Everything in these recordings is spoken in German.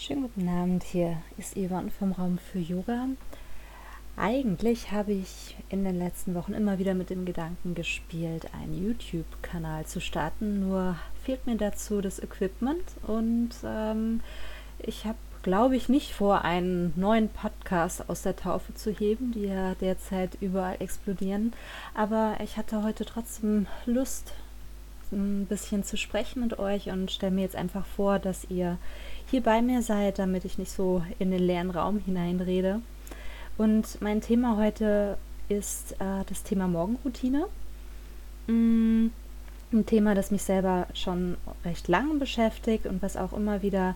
Schönen guten Abend, hier ist Yvonne vom Raum für Yoga. Eigentlich habe ich in den letzten Wochen immer wieder mit dem Gedanken gespielt, einen YouTube-Kanal zu starten, nur fehlt mir dazu das Equipment und ähm, ich habe, glaube ich, nicht vor, einen neuen Podcast aus der Taufe zu heben, die ja derzeit überall explodieren, aber ich hatte heute trotzdem Lust, ein bisschen zu sprechen mit euch und stelle mir jetzt einfach vor, dass ihr hier bei mir seid, damit ich nicht so in den leeren Raum hineinrede. Und mein Thema heute ist äh, das Thema Morgenroutine. Mm, ein Thema, das mich selber schon recht lange beschäftigt und was auch immer wieder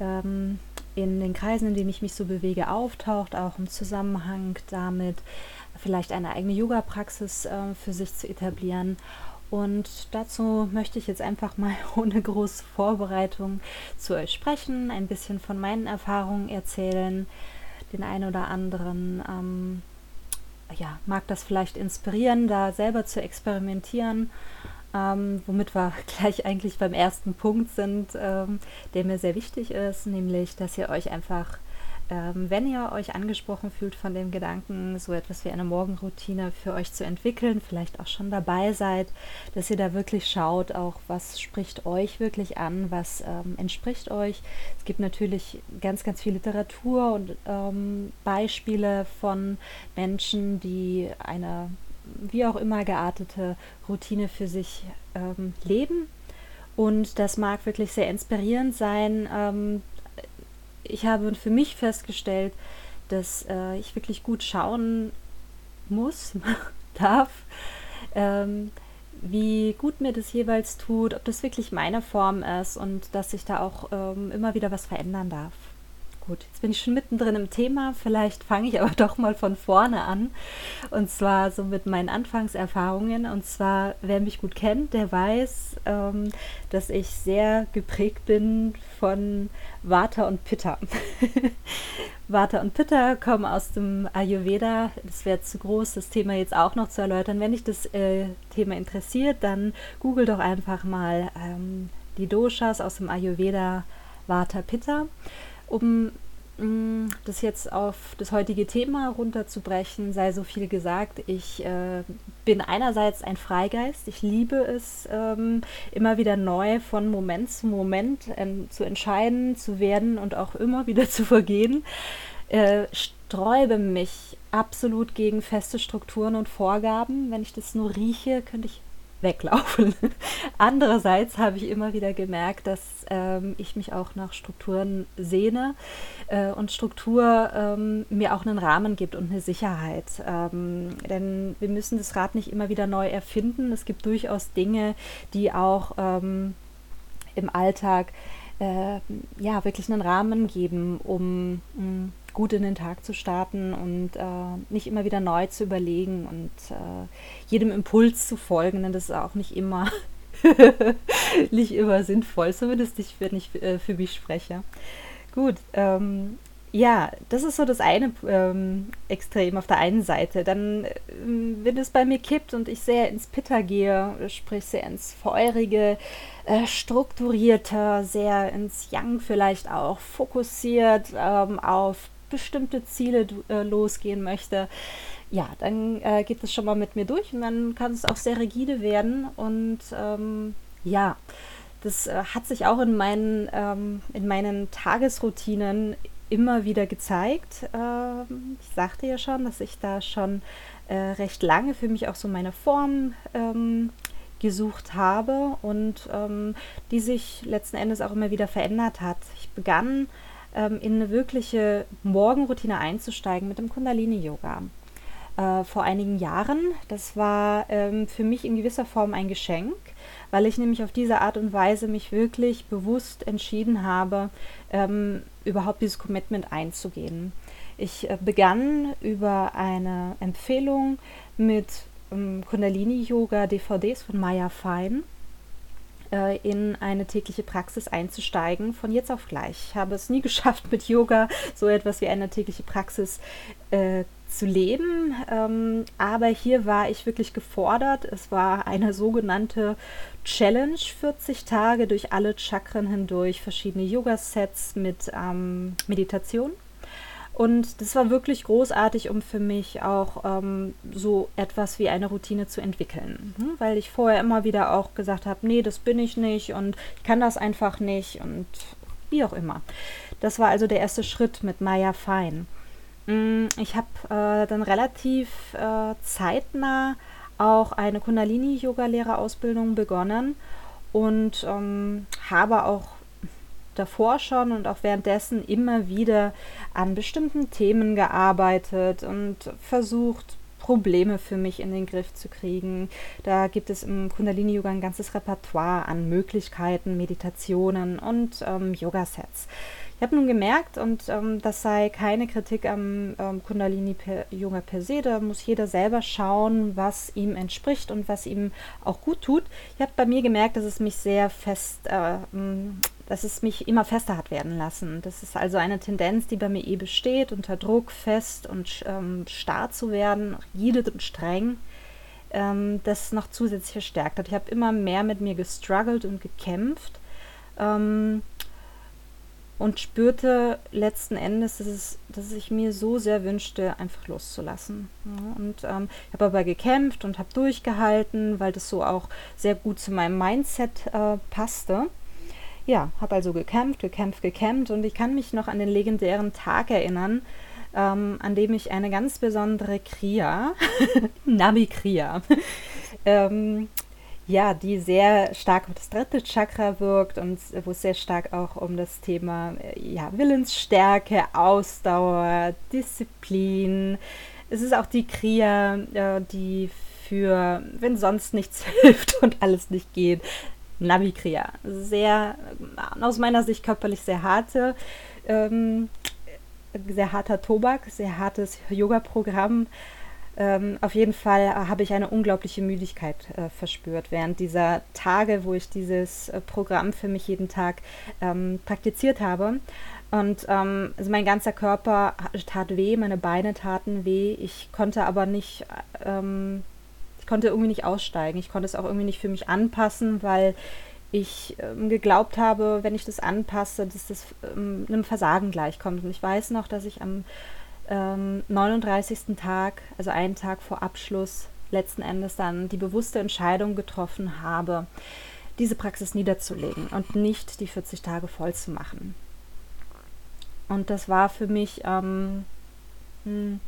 ähm, in den Kreisen, in denen ich mich so bewege, auftaucht, auch im Zusammenhang damit, vielleicht eine eigene Yoga-Praxis äh, für sich zu etablieren. Und dazu möchte ich jetzt einfach mal ohne große Vorbereitung zu euch sprechen, ein bisschen von meinen Erfahrungen erzählen, den einen oder anderen. Ähm, ja, mag das vielleicht inspirieren, da selber zu experimentieren, ähm, womit wir gleich eigentlich beim ersten Punkt sind, ähm, der mir sehr wichtig ist, nämlich, dass ihr euch einfach ähm, wenn ihr euch angesprochen fühlt von dem Gedanken, so etwas wie eine Morgenroutine für euch zu entwickeln, vielleicht auch schon dabei seid, dass ihr da wirklich schaut, auch was spricht euch wirklich an, was ähm, entspricht euch. Es gibt natürlich ganz, ganz viel Literatur und ähm, Beispiele von Menschen, die eine wie auch immer geartete Routine für sich ähm, leben. Und das mag wirklich sehr inspirierend sein, ähm, ich habe für mich festgestellt, dass äh, ich wirklich gut schauen muss, darf, ähm, wie gut mir das jeweils tut, ob das wirklich meine Form ist und dass ich da auch ähm, immer wieder was verändern darf. Gut, jetzt bin ich schon mittendrin im Thema. Vielleicht fange ich aber doch mal von vorne an. Und zwar so mit meinen Anfangserfahrungen. Und zwar, wer mich gut kennt, der weiß, ähm, dass ich sehr geprägt bin von Vata und Pitta. Vata und Pitta kommen aus dem Ayurveda. Das wäre zu groß, das Thema jetzt auch noch zu erläutern. Wenn dich das äh, Thema interessiert, dann google doch einfach mal ähm, die Doshas aus dem Ayurveda Vata Pitta um das jetzt auf das heutige Thema runterzubrechen, sei so viel gesagt. Ich äh, bin einerseits ein Freigeist. Ich liebe es, ähm, immer wieder neu von Moment zu Moment äh, zu entscheiden, zu werden und auch immer wieder zu vergehen. Äh, sträube mich absolut gegen feste Strukturen und Vorgaben. Wenn ich das nur rieche, könnte ich weglaufen. Andererseits habe ich immer wieder gemerkt, dass ähm, ich mich auch nach Strukturen sehne äh, und Struktur ähm, mir auch einen Rahmen gibt und eine Sicherheit. Ähm, denn wir müssen das Rad nicht immer wieder neu erfinden. Es gibt durchaus Dinge, die auch ähm, im Alltag äh, ja wirklich einen Rahmen geben, um mh, mm, gut in den Tag zu starten und äh, nicht immer wieder neu zu überlegen und äh, jedem Impuls zu folgen, denn das ist auch nicht immer nicht immer sinnvoll, zumindest nicht, wenn ich äh, für mich spreche. Gut, ähm, ja, das ist so das eine ähm, Extrem auf der einen Seite. Dann, ähm, wenn es bei mir kippt und ich sehr ins Pitter gehe, sprich sehr ins Feurige, äh, strukturierter, sehr ins Yang vielleicht auch, fokussiert ähm, auf bestimmte Ziele äh, losgehen möchte, ja, dann äh, geht es schon mal mit mir durch und dann kann es auch sehr rigide werden. Und ähm, ja, das äh, hat sich auch in meinen, ähm, in meinen Tagesroutinen immer wieder gezeigt. Ähm, ich sagte ja schon, dass ich da schon äh, recht lange für mich auch so meine Form ähm, gesucht habe und ähm, die sich letzten Endes auch immer wieder verändert hat. Ich begann ähm, in eine wirkliche Morgenroutine einzusteigen mit dem Kundalini-Yoga. Äh, vor einigen Jahren. Das war ähm, für mich in gewisser Form ein Geschenk, weil ich nämlich auf diese Art und Weise mich wirklich bewusst entschieden habe, ähm, überhaupt dieses Commitment einzugehen. Ich äh, begann über eine Empfehlung mit ähm, Kundalini-Yoga-DVDs von Maya Fein äh, in eine tägliche Praxis einzusteigen, von jetzt auf gleich. Ich habe es nie geschafft, mit Yoga so etwas wie eine tägliche Praxis äh, zu leben. Ähm, aber hier war ich wirklich gefordert. Es war eine sogenannte Challenge, 40 Tage durch alle Chakren hindurch, verschiedene Yoga-Sets mit ähm, Meditation. Und das war wirklich großartig, um für mich auch ähm, so etwas wie eine Routine zu entwickeln. Hm? Weil ich vorher immer wieder auch gesagt habe, nee, das bin ich nicht und ich kann das einfach nicht und wie auch immer. Das war also der erste Schritt mit Maya Fein. Mm, ich habe äh, dann relativ äh, zeitnah auch eine Kundalini-Yoga-Lehrerausbildung begonnen und ähm, habe auch davor schon und auch währenddessen immer wieder an bestimmten Themen gearbeitet und versucht, Probleme für mich in den Griff zu kriegen. Da gibt es im Kundalini-Yoga ein ganzes Repertoire an Möglichkeiten, Meditationen und ähm, Yoga-Sets. Ich habe nun gemerkt, und ähm, das sei keine Kritik am ähm, Kundalini-Yoga per se, da muss jeder selber schauen, was ihm entspricht und was ihm auch gut tut. Ich habe bei mir gemerkt, dass es mich sehr fest, äh, dass es mich immer fester hat werden lassen. Das ist also eine Tendenz, die bei mir eh besteht, unter Druck fest und ähm, starr zu werden, rigid und streng ähm, das noch zusätzlich verstärkt hat. Ich habe immer mehr mit mir gestruggelt und gekämpft. Ähm, und spürte letzten Endes, dass, es, dass ich mir so sehr wünschte, einfach loszulassen. Ja, und ähm, ich habe aber gekämpft und habe durchgehalten, weil das so auch sehr gut zu meinem Mindset äh, passte. Ja, habe also gekämpft, gekämpft, gekämpft und ich kann mich noch an den legendären Tag erinnern, ähm, an dem ich eine ganz besondere Kriya, Nabi Kriya, ähm, ja, die sehr stark auf das dritte Chakra wirkt und wo es sehr stark auch um das Thema äh, ja, Willensstärke, Ausdauer, Disziplin. Es ist auch die Kriya, äh, die für, wenn sonst nichts hilft und alles nicht geht, Navi Kriya. Sehr, äh, aus meiner Sicht körperlich sehr harte, ähm, sehr harter Tobak, sehr hartes Yoga-Programm ähm, auf jeden Fall habe ich eine unglaubliche Müdigkeit äh, verspürt während dieser Tage, wo ich dieses äh, Programm für mich jeden Tag ähm, praktiziert habe. Und ähm, also mein ganzer Körper tat weh, meine Beine taten weh. Ich konnte aber nicht, ähm, ich konnte irgendwie nicht aussteigen. Ich konnte es auch irgendwie nicht für mich anpassen, weil ich ähm, geglaubt habe, wenn ich das anpasse, dass das ähm, einem Versagen gleichkommt. Und ich weiß noch, dass ich am ähm, 39. Tag, also einen Tag vor Abschluss, letzten Endes dann die bewusste Entscheidung getroffen habe, diese Praxis niederzulegen und nicht die 40 Tage voll zu machen. Und das war für mich ähm, hm,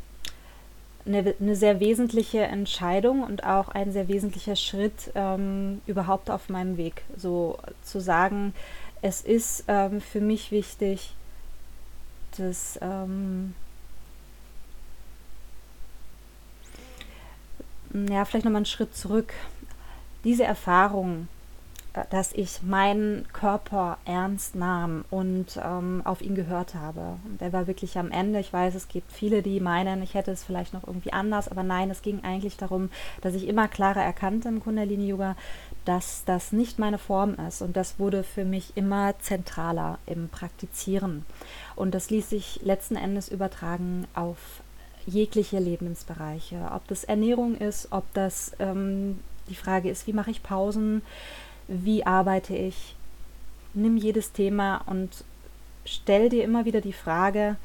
eine, eine, sehr wesentliche Entscheidung und auch ein sehr wesentlicher Schritt ähm, überhaupt auf meinem Weg. So zu sagen, es ist ähm, für mich wichtig, dass ähm, ja, vielleicht nochmal einen Schritt zurück. Diese Erfahrung, äh, dass ich meinen Körper ernst nahm und ähm, auf ihn gehört habe. Der war wirklich am Ende. Ich weiß, es gibt viele, die meinen, ich hätte es vielleicht noch irgendwie anders, aber nein, es ging eigentlich darum, dass ich immer klarer erkannte im Kundalini-Yoga, dass das nicht meine Form ist. Und das wurde für mich immer zentraler im Praktizieren. Und das ließ sich letzten Endes übertragen auf jegliche Lebensbereiche. Ob das Ernährung ist, ob das ähm, die Frage ist, wie mache ich Pausen, wie arbeite ich. Nimm jedes Thema und stell dir immer wieder die Frage,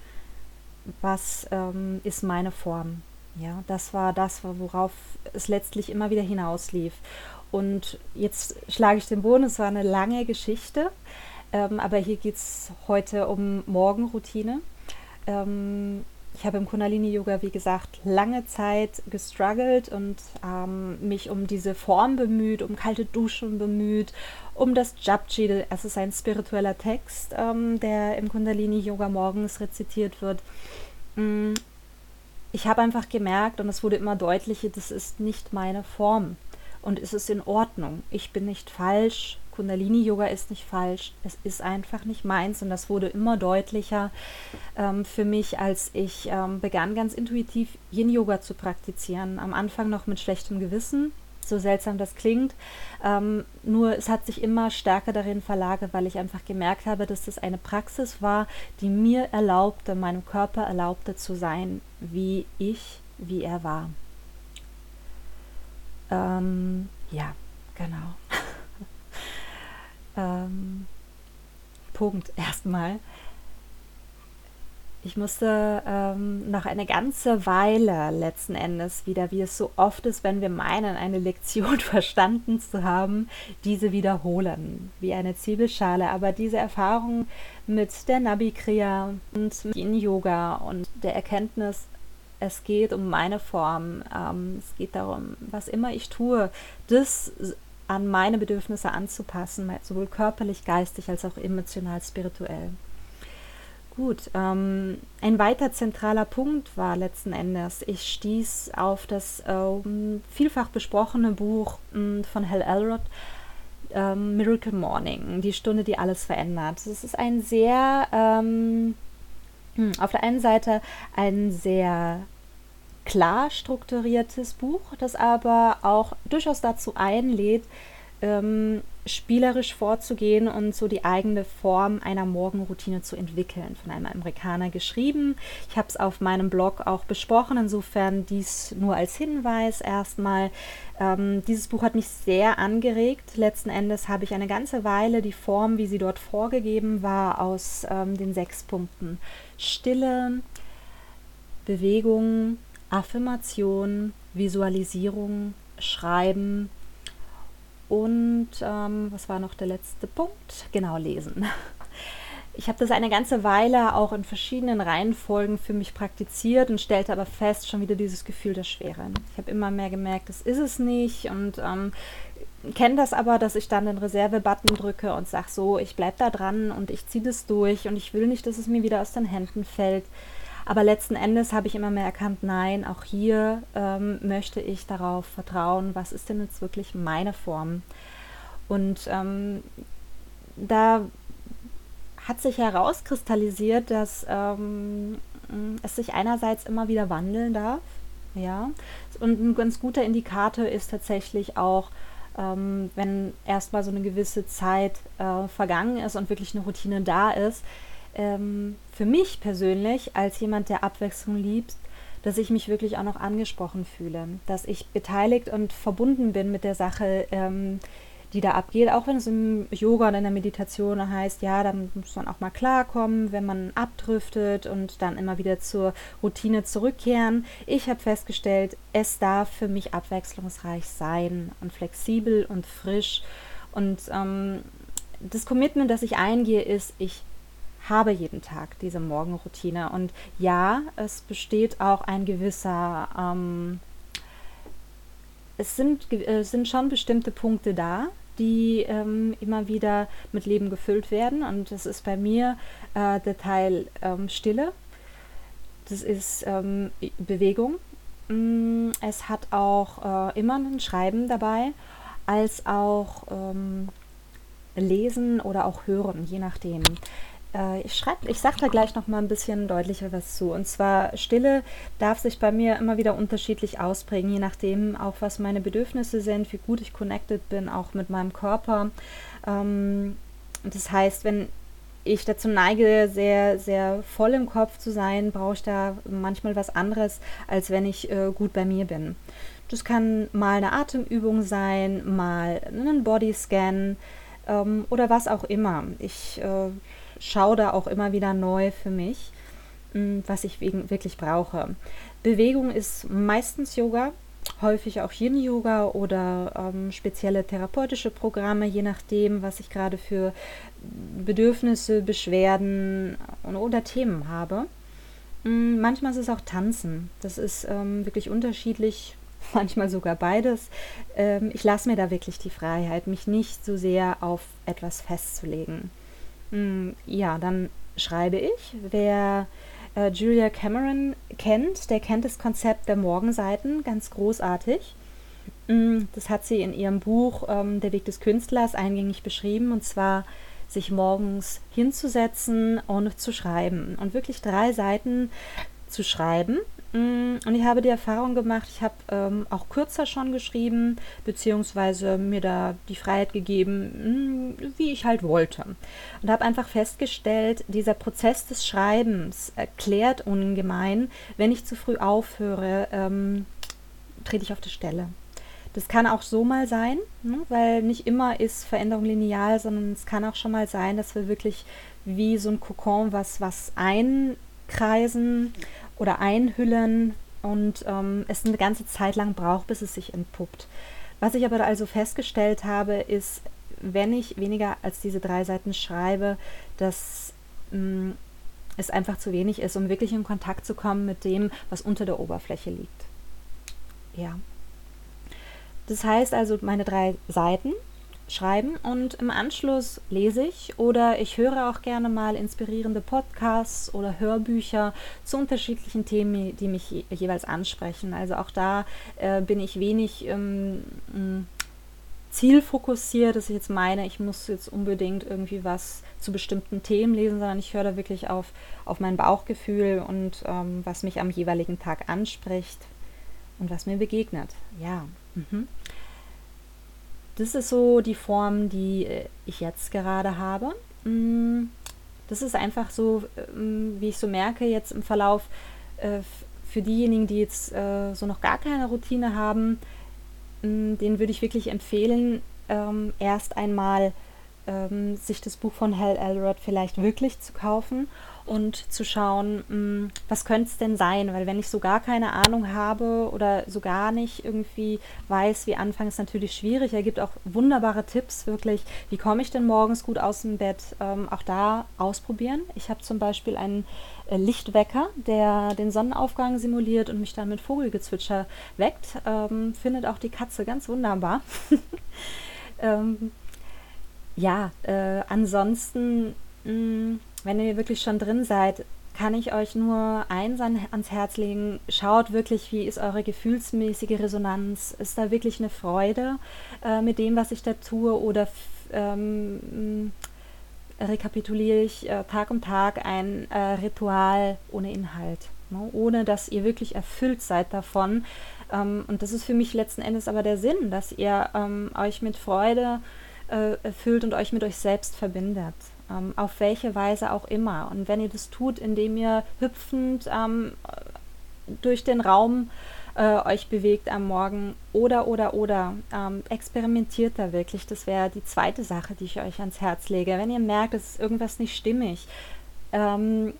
was ähm, ist meine Form? Ja, das war das, worauf es letztlich immer wieder hinauslief. Und jetzt schlage ich den Boden, es war eine lange Geschichte, ähm, aber hier geht es heute um Morgenroutine. Ähm, ich habe im Kundalini-Yoga, wie gesagt, lange Zeit gestruggelt und ähm, mich um diese Form bemüht, um kalte Duschen bemüht, um das Japji, es ist ein spiritueller Text, ähm, der im Kundalini-Yoga morgens rezitiert wird. Mm, ich habe einfach gemerkt, und es wurde immer deutlicher, das ist nicht meine Form. Und es ist in Ordnung. Ich bin nicht falsch. Kundalini-Yoga ist nicht falsch, es ist einfach nicht meins und das wurde immer deutlicher ähm, für mich, als ich ähm, begann, ganz intuitiv Yin-Yoga zu praktizieren. Am Anfang noch mit schlechtem Gewissen. so seltsam das klingt. Ähm, nur es hat sich immer stärker darin verlagert, weil ich einfach gemerkt habe, dass das eine Praxis war, die mir erlaubte, meinem Körper erlaubte zu sein, wie ich, wie er war. Ähm, ja, genau. Ähm, Punkt erstmal. Ich musste ähm, nach einer ganzen Weile letzten Endes wieder, wie es so oft ist, wenn wir meinen, eine Lektion verstanden zu haben, diese wiederholen, wie eine Zwiebelschale. Aber diese Erfahrung mit der Nabi-Kriya und mit Yin-Yoga und der Erkenntnis, es geht um meine Form, ähm, es geht darum, was immer ich tue, das an meine Bedürfnisse anzupassen, sowohl körperlich, geistig als auch emotional, spirituell. Gut, ähm, ein weiter zentraler Punkt war letzten Endes, ich stieß auf das ähm, vielfach besprochene Buch ähm, von Hal Elrod, ähm, Miracle Morning, die Stunde, die alles verändert. Es ist ein sehr, ähm, hm, auf der einen Seite ein sehr klar strukturiertes Buch, das aber auch durchaus dazu einlädt, ähm, spielerisch vorzugehen und so die eigene Form einer Morgenroutine zu entwickeln. Von einem Amerikaner geschrieben. Ich habe es auf meinem Blog auch besprochen, insofern dies nur als Hinweis erstmal. Ähm, dieses Buch hat mich sehr angeregt. Letzten Endes habe ich eine ganze Weile die Form, wie sie dort vorgegeben war, aus ähm, den sechs Punkten Stille, Bewegung, Affirmation, Visualisierung, Schreiben, und ähm, was war noch der letzte Punkt? Genau, lesen. Ich habe das eine ganze Weile auch in verschiedenen Reihenfolgen für mich praktiziert und stellte aber fest, schon wieder dieses Gefühl der Schwere. Ich habe immer mehr gemerkt, das ist es nicht und ähm, kenne das aber, dass ich dann den Reserve-Button drücke und sage so, ich bleibe da dran und ich ziehe das durch und ich will nicht, dass es mir wieder aus den Händen fällt. Aber letzten Endes habe ich immer mehr erkannt, nein, auch hier ähm, möchte ich darauf vertrauen, was ist denn jetzt wirklich meine Form. Und ähm, da hat sich herauskristallisiert, dass ähm, es sich einerseits immer wieder wandeln darf, ja, und ein ganz guter Indikator ist tatsächlich auch, ähm, wenn erstmal so eine gewisse Zeit äh, vergangen ist und wirklich eine Routine da ist, ähm, für mich persönlich als jemand, der Abwechslung liebt, dass ich mich wirklich auch noch angesprochen fühle, dass ich beteiligt und verbunden bin mit der Sache, ähm, die da abgeht, auch wenn es im Yoga und in der Meditation heißt, ja, da muss man auch mal klarkommen, wenn man abdriftet und dann immer wieder zur Routine zurückkehren. Ich habe festgestellt, es darf für mich abwechslungsreich sein und flexibel und frisch. Und ähm, das Commitment, das ich eingehe, ist, ich habe jeden Tag diese Morgenroutine. Und ja, es besteht auch ein gewisser, ähm, es sind, äh, sind schon bestimmte Punkte da, die ähm, immer wieder mit Leben gefüllt werden. Und das ist bei mir äh, der Teil ähm, Stille. Das ist ähm, Bewegung. Mm, es hat auch äh, immer ein Schreiben dabei, als auch ähm, Lesen oder auch Hören, je nachdem. Äh, ich schreibe, ich sage da gleich noch mal ein bisschen deutlicher was zu. Und zwar Stille darf sich bei mir immer wieder unterschiedlich ausprägen, je nachdem auch was meine Bedürfnisse sind, wie gut ich connected bin, auch mit meinem Körper. Ähm, das heißt, wenn ich dazu neige, sehr, sehr voll im Kopf zu sein, brauche ich da manchmal was anderes, als wenn ich äh, gut bei mir bin. Das kann mal eine Atemübung sein, mal ein Bodyscan ähm, oder was auch immer. Ich äh, schaue da auch immer wieder neu für mich, mm, was ich wirklich brauche. Bewegung ist meistens Yoga, häufig auch Yin-Yoga oder ähm, spezielle therapeutische Programme, je nachdem, was ich gerade für Bedürfnisse, Beschwerden oder Themen habe. Mm, manchmal ist es auch Tanzen. Das ist ähm, wirklich unterschiedlich, manchmal sogar beides. Ähm, ich lasse mir da wirklich die Freiheit, mich nicht so sehr auf etwas festzulegen. Hm, ja, dann schreibe ich. Wer äh, Julia Cameron kennt, der kennt das Konzept der Morgenseiten ganz großartig. Hm, das hat sie in ihrem Buch ähm, Der Weg des Künstlers eingängig beschrieben und zwar sich morgens hinzusetzen und zu schreiben und wirklich drei Seiten zu schreiben und ich habe die Erfahrung gemacht, ich habe ähm, auch kürzer schon geschrieben, beziehungsweise mir da die Freiheit gegeben, mh, mm, wie ich halt wollte. Und habe einfach festgestellt, dieser Prozess des Schreibens erklärt ungemein, wenn ich zu früh aufhöre, ähm, trete ich auf die Stelle. Das kann auch so mal sein, ne? weil nicht immer ist Veränderung lineal, sondern es kann auch schon mal sein, dass wir wirklich wie so ein Kokon was, was einkreisen oder einhüllen und ähm, es eine ganze Zeit lang braucht, bis es sich entpuppt. Was ich aber also festgestellt habe, ist, wenn ich weniger als diese drei Seiten schreibe, dass mh, mm, es einfach zu wenig ist, um wirklich in Kontakt zu kommen mit dem, was unter der Oberfläche liegt. Ja. Das heißt also, meine drei Seiten schreiben und im Anschluss lese ich oder ich höre auch gerne mal inspirierende Podcasts oder Hörbücher zu unterschiedlichen Themen, die mich je jeweils ansprechen. Also auch da äh, bin ich wenig ähm, zielfokussiert, dass ich jetzt meine, ich muss jetzt unbedingt irgendwie was zu bestimmten Themen lesen, sondern ich höre da wirklich auf, auf mein Bauchgefühl und ähm, was mich am jeweiligen Tag anspricht und was mir begegnet. Ja. Mhm das ist so die Form, die äh, ich jetzt gerade habe. Mm, das ist einfach so, ähm, wie ich so merke jetzt im Verlauf, äh, für diejenigen, die jetzt äh, so noch gar keine Routine haben, mm, denen würde ich wirklich empfehlen, ähm, erst einmal ähm, sich das Buch von Hal Elrod vielleicht wirklich zu kaufen und zu schauen, mh, hm, was könnte es denn sein? Weil wenn ich so gar keine Ahnung habe oder so gar nicht irgendwie weiß, wie anfangen, ist natürlich schwierig. Er gibt auch wunderbare Tipps, wirklich, wie komme ich denn morgens gut aus dem Bett? Ähm, auch da ausprobieren. Ich habe zum Beispiel einen äh, Lichtwecker, der den Sonnenaufgang simuliert und mich dann mit Vogelgezwitscher weckt. Ähm, findet auch die Katze ganz wunderbar. ähm, ja, äh, ansonsten, mh, mm, wenn ihr wirklich schon drin seid, kann ich euch nur eins an, ans Herz legen. Schaut wirklich, wie ist eure gefühlsmäßige Resonanz? Ist da wirklich eine Freude äh, mit dem, was ich da tue? Oder ähm, rekapituliere ich äh, Tag um Tag ein äh, Ritual ohne Inhalt? Ne? Ohne dass ihr wirklich erfüllt seid davon. Ähm, und das ist für mich letzten Endes aber der Sinn, dass ihr ähm, euch mit Freude äh, erfüllt und euch mit euch selbst verbindet. Ähm, auf welche Weise auch immer. Und wenn ihr das tut, indem ihr hüpfend ähm, durch den Raum äh, euch bewegt am Morgen oder, oder, oder, ähm, experimentiert da wirklich. Das wäre die zweite Sache, die ich euch ans Herz lege. Wenn ihr merkt, es ist irgendwas nicht stimmig, ähm,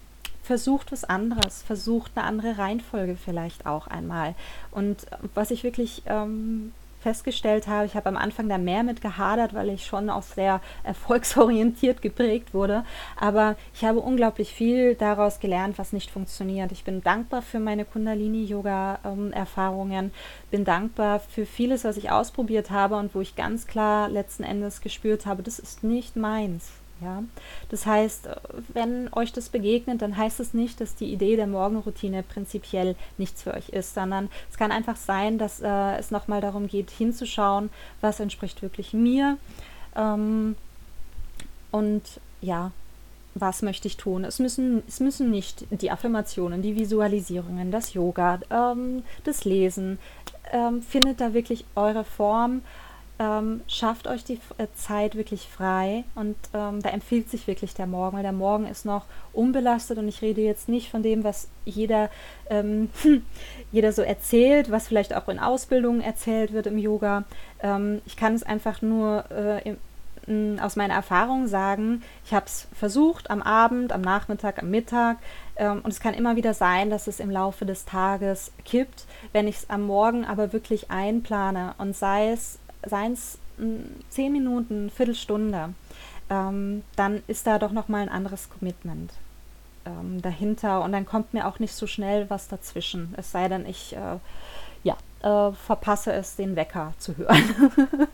versucht was anderes, versucht eine andere Reihenfolge vielleicht auch einmal. Und was ich wirklich ähm, festgestellt habe, ich habe am Anfang da mehr mit gehadert, weil ich schon auch sehr erfolgsorientiert geprägt wurde. Aber ich habe unglaublich viel daraus gelernt, was nicht funktioniert. Ich bin dankbar für meine Kundalini-Yoga-Erfahrungen, bin dankbar für vieles, was ich ausprobiert habe und wo ich ganz klar letzten Endes gespürt habe, das ist nicht meins. Ja? Das heißt, wenn euch das begegnet, dann heißt es nicht, dass die Idee der Morgenroutine prinzipiell nichts für euch ist, sondern es kann einfach sein, dass äh, es nochmal darum geht, hinzuschauen, was entspricht wirklich mir. Ähm, und ja, was möchte ich tun? Es müssen, es müssen nicht die Affirmationen, die Visualisierungen, das Yoga, ähm, das Lesen. Ähm, findet da wirklich eure Form ähm, schafft euch die äh, Zeit wirklich frei und ähm, da empfiehlt sich wirklich der Morgen, weil der Morgen ist noch unbelastet und ich rede jetzt nicht von dem, was jeder, ähm, jeder so erzählt, was vielleicht auch in Ausbildungen erzählt wird im Yoga. Ähm, ich kann es einfach nur äh, im, aus meiner Erfahrung sagen, ich habe es versucht am Abend, am Nachmittag, am Mittag ähm, und es kann immer wieder sein, dass es im Laufe des Tages kippt, wenn ich es am Morgen aber wirklich einplane und sei es seien es zehn Minuten, Viertelstunde, ähm, dann ist da doch nochmal ein anderes Commitment ähm, dahinter und dann kommt mir auch nicht so schnell was dazwischen. Es sei denn, ich äh, ja, äh, verpasse es, den Wecker zu hören.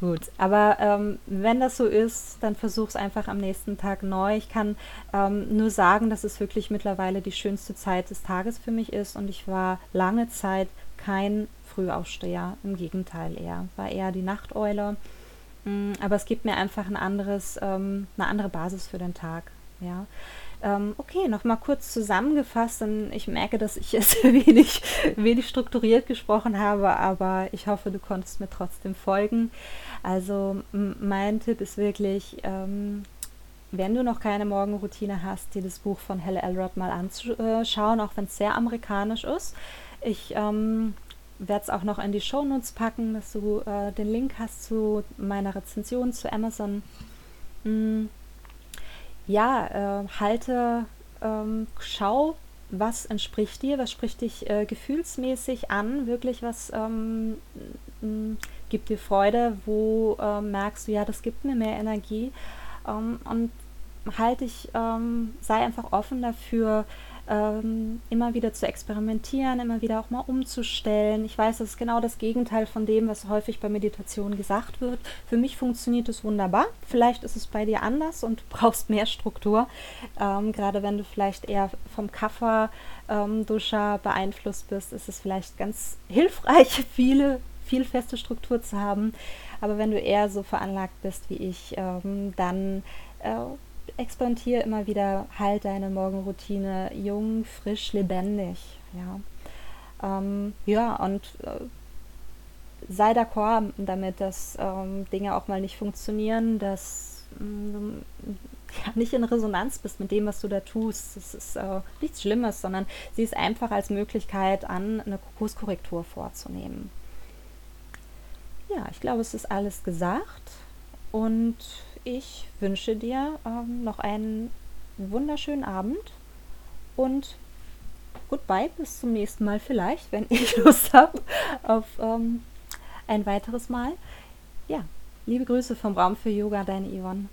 Gut, aber ähm, wenn das so ist, dann versuch es einfach am nächsten Tag neu. Ich kann ähm, nur sagen, dass es wirklich mittlerweile die schönste Zeit des Tages für mich ist und ich war lange Zeit kein Frühaufsteher. Im Gegenteil eher. War eher die Nachteule. Mm, aber es gibt mir einfach ein anderes, ähm, eine andere Basis für den Tag. Ja. Ähm, okay, nochmal kurz zusammengefasst, denn ich merke, dass ich jetzt wenig, wenig strukturiert gesprochen habe, aber ich hoffe, du konntest mir trotzdem folgen. Also mein Tipp ist wirklich, ähm, wenn du noch keine Morgenroutine hast, dir das Buch von Helle Elrod mal anzuschauen, auch wenn es sehr amerikanisch ist. Ich ähm, werde es auch noch in die Shownotes packen, dass du äh, den Link hast zu meiner Rezension zu Amazon. Mm, ja, äh, halte, ähm, schau, was entspricht dir, was spricht dich äh, gefühlsmäßig an, wirklich was ähm, gibt dir Freude, wo äh, merkst du, ja, das gibt mir mehr Energie ähm, und halte ich, ähm, sei einfach offen dafür, ähm, immer wieder zu experimentieren, immer wieder auch mal umzustellen. Ich weiß, das ist genau das Gegenteil von dem, was häufig bei Meditation gesagt wird. Für mich funktioniert es wunderbar. Vielleicht ist es bei dir anders und du brauchst mehr Struktur. Ähm, gerade wenn du vielleicht eher vom Kaffer-Duscher ähm, beeinflusst bist, ist es vielleicht ganz hilfreich, viele, viel feste Struktur zu haben. Aber wenn du eher so veranlagt bist wie ich, ähm, dann äh, experimentiere immer wieder, halt deine Morgenroutine jung, frisch, lebendig. Ja, ähm, ja und äh, sei d'accord damit, dass ähm, Dinge auch mal nicht funktionieren, dass mm, du ja, nicht in Resonanz bist mit dem, was du da tust. Das ist äh, nichts Schlimmes, sondern sieh es einfach als Möglichkeit an, eine Kurskorrektur vorzunehmen. Ja, ich glaube, es ist alles gesagt und ich wünsche dir ähm, noch einen wunderschönen Abend und goodbye, bis zum nächsten Mal vielleicht, wenn ich Lust habe auf ähm, ein weiteres Mal. Ja, liebe Grüße vom Raum für Yoga, deine Yvonne.